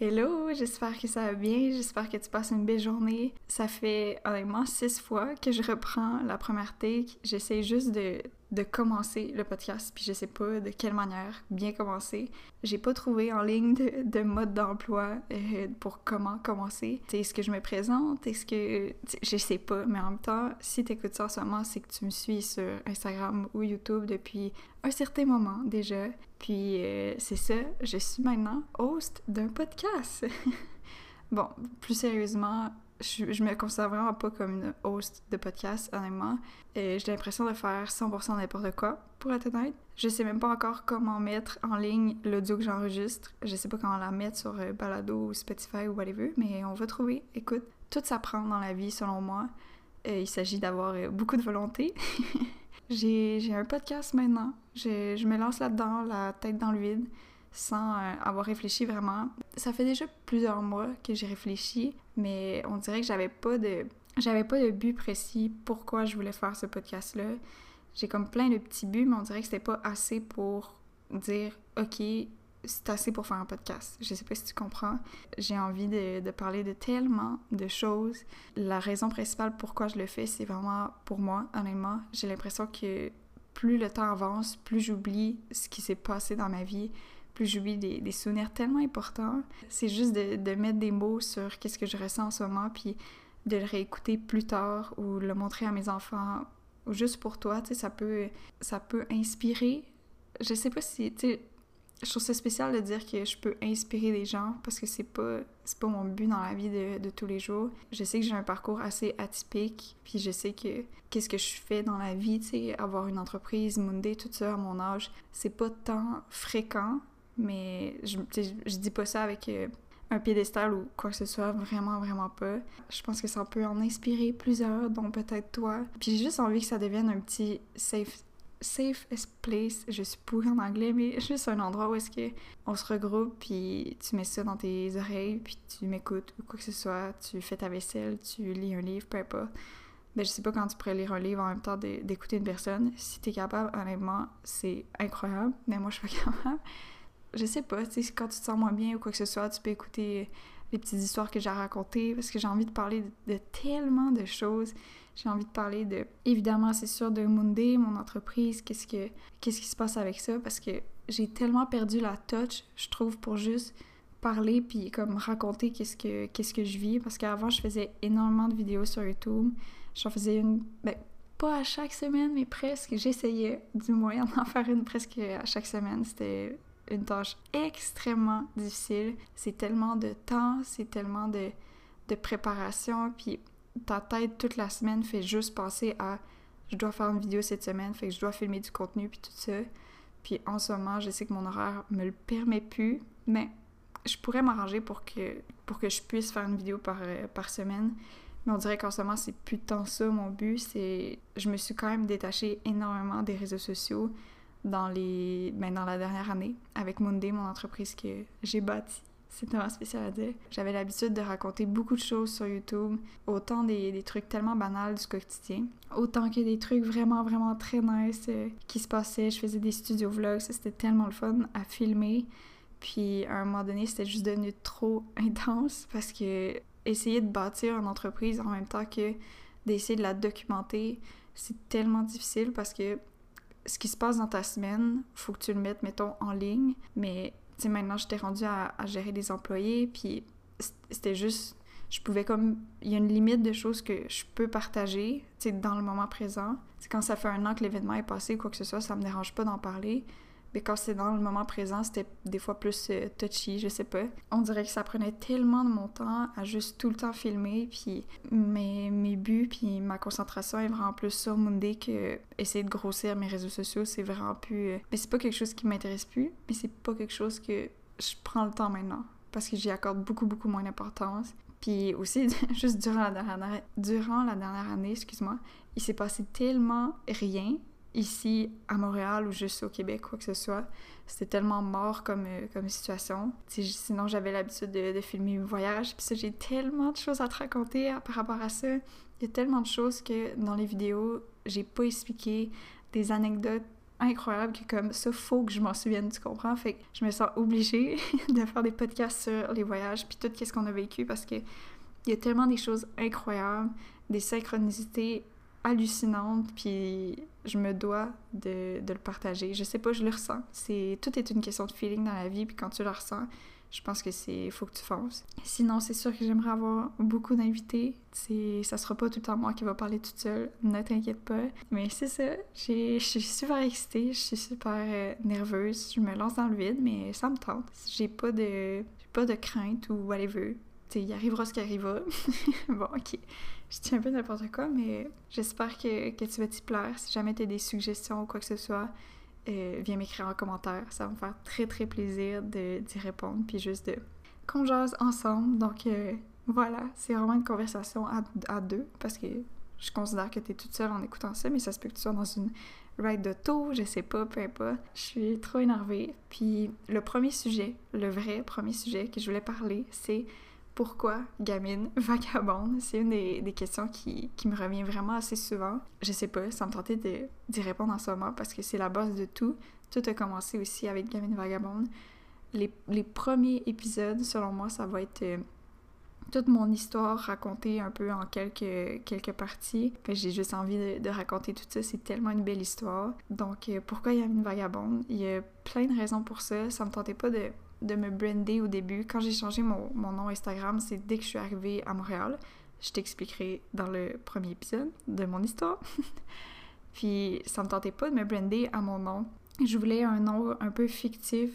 Hello, j'espère que ça va bien, j'espère que tu passes une belle journée. Ça fait honnêtement six fois que je reprends la première take. J'essaie juste de, de commencer le podcast, puis je sais pas de quelle manière bien commencer. J'ai pas trouvé en ligne de, de mode d'emploi euh, pour comment commencer. Est-ce que je me présente? Est-ce que... Je sais pas, mais en même temps, si t'écoutes ça en ce moment, c'est que tu me suis sur Instagram ou YouTube depuis un certain moment déjà. Puis euh, c'est ça, je suis maintenant host d'un podcast. bon, plus sérieusement, je, me considère vraiment pas comme une host de podcast, honnêtement. Euh, j'ai l'impression de faire 100% n'importe quoi, pour être honnête. Je sais même pas encore comment mettre en ligne l'audio que j'enregistre. Je sais pas comment la mettre sur euh, Balado ou Spotify ou whatever, mais on va trouver. Écoute, tout s'apprend dans la vie, selon moi. il s'agit d'avoir beaucoup de volonté. J'ai un podcast maintenant. Je me lance là-dedans, la tête dans le vide, sans euh, avoir réfléchi vraiment. Ça fait déjà plusieurs mois que j'ai réfléchi, mais on dirait que j'avais pas de j'avais pas de but précis pourquoi je voulais faire ce podcast-là. J'ai comme plein de petits buts, mais on dirait que c'était pas assez pour dire OK, c'est assez pour faire un podcast. Je sais pas si tu comprends. J'ai envie de, de, parler de tellement de choses. La raison principale pourquoi je le fais, c'est vraiment pour moi, honnêtement. J'ai l'impression que plus le temps avance, plus j'oublie ce qui s'est passé dans ma vie, plus j'oublie des, des, souvenirs tellement importants. C'est juste de, mettre des mots sur qu'est-ce que je ressens en ce moment, puis de le réécouter plus tard ou le montrer à mes enfants ou juste pour toi, tu sais, ça peut, ça peut inspirer. Je sais pas si, tu je trouve ça spécial de dire que je peux inspirer des gens parce que c'est pas pas mon but dans la vie de, de tous les jours. Je sais que j'ai un parcours assez atypique, puis je sais que qu'est-ce que je fais dans la vie, tu sais, avoir une entreprise, Monday, tout ça à mon âge, c'est pas tant fréquent, mais je, je dis pas ça avec euh, un piédestal ou quoi que ce soit, vraiment, vraiment pas. Je pense que ça peut en inspirer plusieurs, dont peut-être toi. Puis j'ai juste envie que ça devienne un petit safe safe place, je suis pourrie en anglais, mais juste un endroit où est-ce que on se regroupe, puis tu mets ça dans tes oreilles, puis tu m'écoutes ou quoi que ce soit, tu fais ta vaisselle, tu lis un livre, peu importe. Ben, je sais pas quand tu pourrais lire un livre en même temps d'écouter une personne. Si t'es capable, honnêtement, c'est incroyable, mais moi, je suis pas capable. Je sais pas, tu sais, quand tu te sens moins bien ou quoi que ce soit, tu peux écouter les petites histoires que j'ai racontées, parce que j'ai envie de parler de tellement de choses. J'ai envie de parler de, évidemment, c'est sûr, de Monday, mon entreprise, qu'est-ce que qui se passe avec ça, parce que j'ai tellement perdu la touch, je trouve, pour juste parler puis comme raconter qu'est-ce que qu'est-ce que je vis parce qu'avant je faisais énormément de vidéos sur YouTube. J'en faisais une ben pas à chaque semaine mais presque. J'essayais du moins d'en faire une presque à chaque semaine. C'était une tâche extrêmement difficile c'est tellement de temps c'est tellement de de préparation puis ta tête toute la semaine fait juste penser à je dois faire une vidéo cette semaine, fait que je dois filmer du contenu puis tout ça. Puis en ce moment, je sais que mon horaire me le permet plus, mais je pourrais m'arranger pour que pour que je puisse faire une vidéo par, euh, par semaine. Mais on dirait qu'en ce moment, c'est plus tant ça mon but. C'est je me suis quand même détachée énormément des réseaux sociaux dans les ben, dans la dernière année avec Monday, mon entreprise que j'ai bâtie. C'est tellement spécial à dire. J'avais l'habitude de raconter beaucoup de choses sur YouTube, autant des, des, trucs tellement banals du quotidien, autant que des trucs vraiment, vraiment très nice euh, qui se passaient. Je faisais des studio vlogs, c'était tellement le fun à filmer. Puis à un moment donné, c'était juste devenu trop intense parce que essayer de bâtir une entreprise en même temps que d'essayer de la documenter, c'est tellement difficile parce que ce qui se passe dans ta semaine, faut que tu le mettes, mettons, en ligne, mais sais, maintenant, j'étais rendue à, gérer des employés, puis c'était juste... Je pouvais comme... Il y a une limite de choses que je peux partager, tu sais, dans le moment présent. C'est quand ça fait un an que l'événement est passé ou quoi que ce soit, ça me dérange pas d'en parler. Mais quand c'est dans le moment présent, c'était des fois plus euh, touchy, je sais pas. On dirait que ça prenait tellement de mon temps à juste tout le temps filmer, puis mes, mes buts, puis ma concentration est vraiment plus sur Monday que essayer de grossir mes réseaux sociaux, c'est vraiment plus... Euh, mais c'est pas quelque chose qui m'intéresse plus, mais c'est pas quelque chose que je prends le temps maintenant, parce que j'y accorde beaucoup, beaucoup moins d'importance. Puis aussi, juste durant la dernière, durant la dernière année, excuse-moi, il s'est passé tellement rien ici à Montréal ou juste au Québec, quoi que ce soit. C'était tellement mort comme, euh, comme situation. sinon, j'avais l'habitude de, filmer mes voyages. Puis ça, j'ai tellement de choses à te raconter par rapport à ça. Il y a tellement de choses que dans les vidéos, j'ai pas expliqué. Des anecdotes incroyables que comme ça, faut que je m'en souvienne, tu comprends? Fait que je me sens obligée de faire des podcasts sur les voyages puis tout ce qu'on a vécu parce que il y a tellement des choses incroyables, des synchronicités hallucinantes, puis je me dois de, de, le partager. Je sais pas, je le ressens. C'est Tout est une question de feeling dans la vie, puis quand tu le ressens, je pense que c'est faut que tu fonces. Sinon, c'est sûr que j'aimerais avoir beaucoup d'invités. C'est ça sera pas tout le temps moi qui va parler toute seule, ne t'inquiète pas. Mais c'est ça, je suis super excitée, je suis super euh, nerveuse, je me lance dans le vide, mais ça me tente. J'ai pas de pas de crainte ou whatever. Il arrivera ce qui arrivera. bon, OK. Je tiens un peu n'importe quoi, mais j'espère que, que tu vas t'y plaire. Si jamais tu as des suggestions ou quoi que ce soit, euh, viens m'écrire en commentaire. Ça va me faire très très plaisir d'y répondre, puis juste de qu'on jase ensemble. Donc euh, voilà, c'est vraiment une conversation à, à, deux, parce que je considère que tu es toute seule en écoutant ça, mais ça se peut que tu sois dans une ride d'auto, je sais pas, peu importe. Je suis trop énervée. Puis le premier sujet, le vrai premier sujet que je voulais parler, c'est pourquoi gamine vagabonde? C'est une des, questions qui, me revient vraiment assez souvent. Je sais pas, ça me tentait d'y répondre en ce moment parce que c'est la base de tout. Tout a commencé aussi avec gamine vagabonde. Les, premiers épisodes, selon moi, ça va être euh, toute mon histoire racontée un peu en quelques, quelques parties. J'ai juste envie de, raconter tout ça, c'est tellement une belle histoire. Donc, euh, pourquoi Gamine Vagabonde? Il y a plein de raisons pour ça. Ça me tentait pas de de me brander au début. Quand j'ai changé mon, nom Instagram, c'est dès que je suis arrivée à Montréal. Je t'expliquerai dans le premier épisode de mon histoire. Puis ça me tentait pas de me brander à mon nom. Je voulais un nom un peu fictif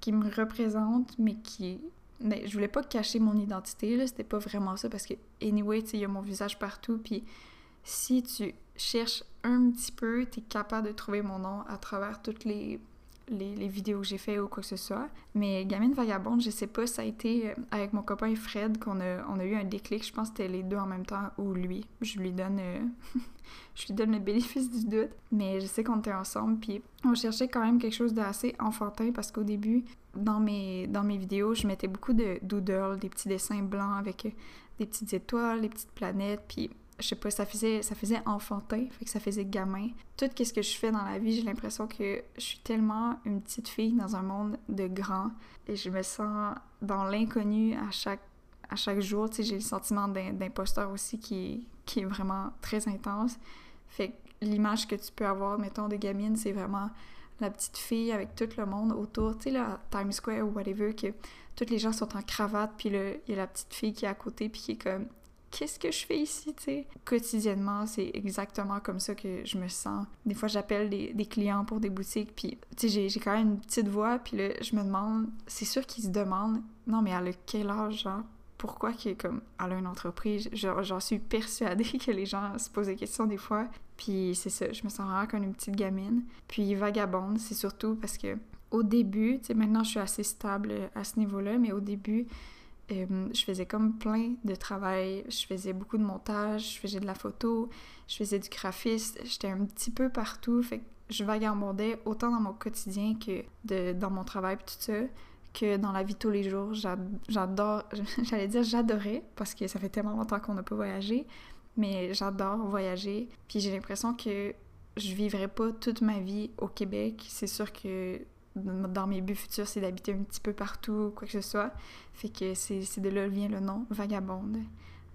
qui me représente, mais qui. Mais je voulais pas cacher mon identité, là. C'était pas vraiment ça parce que, anyway, tu il y a mon visage partout. Puis si tu cherches un petit peu, tu es capable de trouver mon nom à travers toutes les les, vidéos que j'ai fait ou quoi que ce soit. Mais Gamine Vagabonde, je sais pas, ça a été euh, avec mon copain Fred qu'on a, on a eu un déclic. Je pense que c'était les deux en même temps ou lui. Je lui donne, euh, je lui donne le bénéfice du doute. Mais je sais qu'on était ensemble, puis on cherchait quand même quelque chose d'assez enfantin parce qu'au début, dans mes, dans mes vidéos, je mettais beaucoup de doodles, des petits dessins blancs avec euh, des petites étoiles, des petites planètes, puis je sais pas, ça faisait, ça faisait enfantin, fait que ça faisait gamin. Tout ce que je fais dans la vie, j'ai l'impression que je suis tellement une petite fille dans un monde de grands et je me sens dans l'inconnu à chaque, à chaque jour. J'ai le sentiment d'imposteur aussi qui, qui est vraiment très intense. Fait que l'image que tu peux avoir, mettons, de gamine, c'est vraiment la petite fille avec tout le monde autour, tu sais, là, Times Square ou whatever, que tous les gens sont en cravate, puis il y a la petite fille qui est à côté, puis qui est comme qu'est-ce que je fais ici, tu sais? Quotidiennement, c'est exactement comme ça que je me sens. Des fois, j'appelle des, clients pour des boutiques, puis, tu sais, j'ai quand même une petite voix, puis là, je me demande, c'est sûr qu'ils se demandent, non, mais a quel âge, genre? Pourquoi qu'elle comme, elle une entreprise? J'en suis persuadée que les gens se posent des questions des fois. Puis c'est ça, je me sens vraiment comme une petite gamine. Puis vagabonde, c'est surtout parce que au début, tu sais, maintenant je suis assez stable à ce niveau-là, mais au début, je faisais comme plein de travail. Je faisais beaucoup de montage, je faisais de la photo, je faisais du graphiste. J'étais un petit peu partout. Fait que je vagabondais autant dans mon quotidien que de, dans mon travail tout ça que dans la vie tous les jours. J'adore, j'allais dire j'adorais parce que ça fait tellement longtemps qu'on n'a pas voyagé, mais j'adore voyager. Puis j'ai l'impression que je vivrai pas toute ma vie au Québec. C'est sûr que dans mes buts futurs, c'est d'habiter un petit peu partout, quoi que ce soit. Fait que c'est de là vient le nom, vagabonde.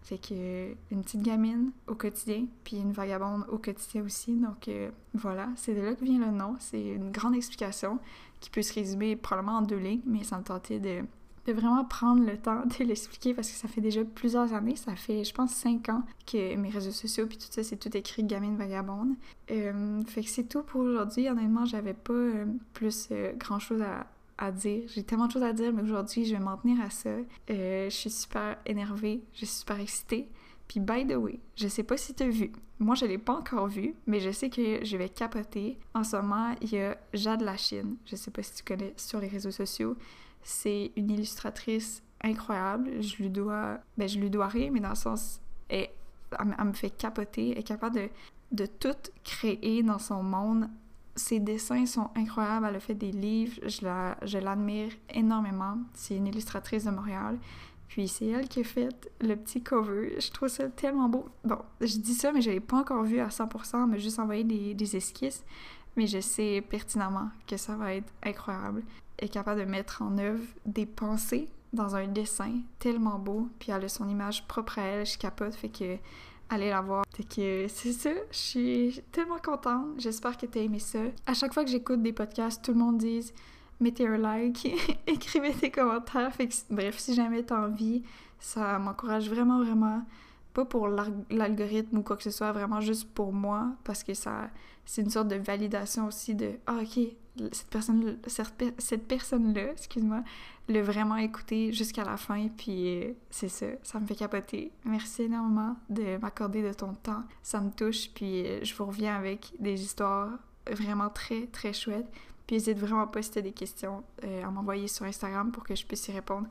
Fait que une petite gamine au quotidien, puis une vagabonde au quotidien aussi. Donc euh, voilà, c'est de là que vient le nom. C'est une grande explication qui peut se résumer probablement en deux lignes, mais ça me tentait de de vraiment prendre le temps de l'expliquer parce que ça fait déjà plusieurs années, ça fait je pense cinq ans que mes réseaux sociaux puis tout ça c'est tout écrit gamine vagabonde. Euh, fait que c'est tout pour aujourd'hui. Honnêtement, j'avais pas euh, plus euh, grand chose à, à dire. J'ai tellement de choses à dire, mais aujourd'hui je vais m'en tenir à ça. je suis super énervée, je suis super excitée. Puis by the way, je sais pas si t'as vu. Moi, je l'ai pas encore vu, mais je sais que je vais capoter. En ce moment, il y a Jade la Chine. Je sais pas si tu connais sur les réseaux sociaux. C'est une illustratrice incroyable. Je lui dois, ben, je lui dois rien, mais dans le sens, elle, me fait capoter. Elle est capable de, de tout créer dans son monde. Ses dessins sont incroyables. Elle a fait des livres. Je l'admire énormément. C'est une illustratrice de Montréal. Puis c'est elle qui a fait le petit cover. Je trouve ça tellement beau. Bon, je dis ça, mais je l'ai pas encore vu à 100%. Elle m'a juste envoyé des, des esquisses. mais je sais pertinemment que ça va être incroyable. Est capable de mettre en œuvre des pensées dans un dessin tellement beau, puis elle a son image propre à elle, je capote, fait que allez la voir. Fait que c'est ça, je suis tellement contente, j'espère que t'as aimé ça. À chaque fois que j'écoute des podcasts, tout le monde dit mettez un like, écrivez des commentaires, fait que bref, si jamais t'as envie, ça m'encourage vraiment, vraiment pas pour l'algorithme ou quoi que ce soit, vraiment juste pour moi, parce que ça, c'est une sorte de validation aussi de ah ok cette personne cette, personne là excuse-moi l'a vraiment écouté jusqu'à la fin puis euh, c'est ça ça me fait capoter. Merci énormément de m'accorder de ton temps. Ça me touche puis euh, je vous reviens avec des histoires vraiment très très chouettes. Puis n'hésite vraiment pas si as des questions euh, à m'envoyer sur Instagram pour que je puisse y répondre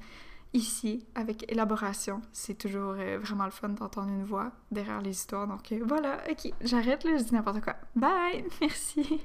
ici avec élaboration. C'est toujours euh, vraiment le fun d'entendre une voix derrière les histoires. Donc euh, voilà, ok, j'arrête là, je dis n'importe quoi. Bye, merci.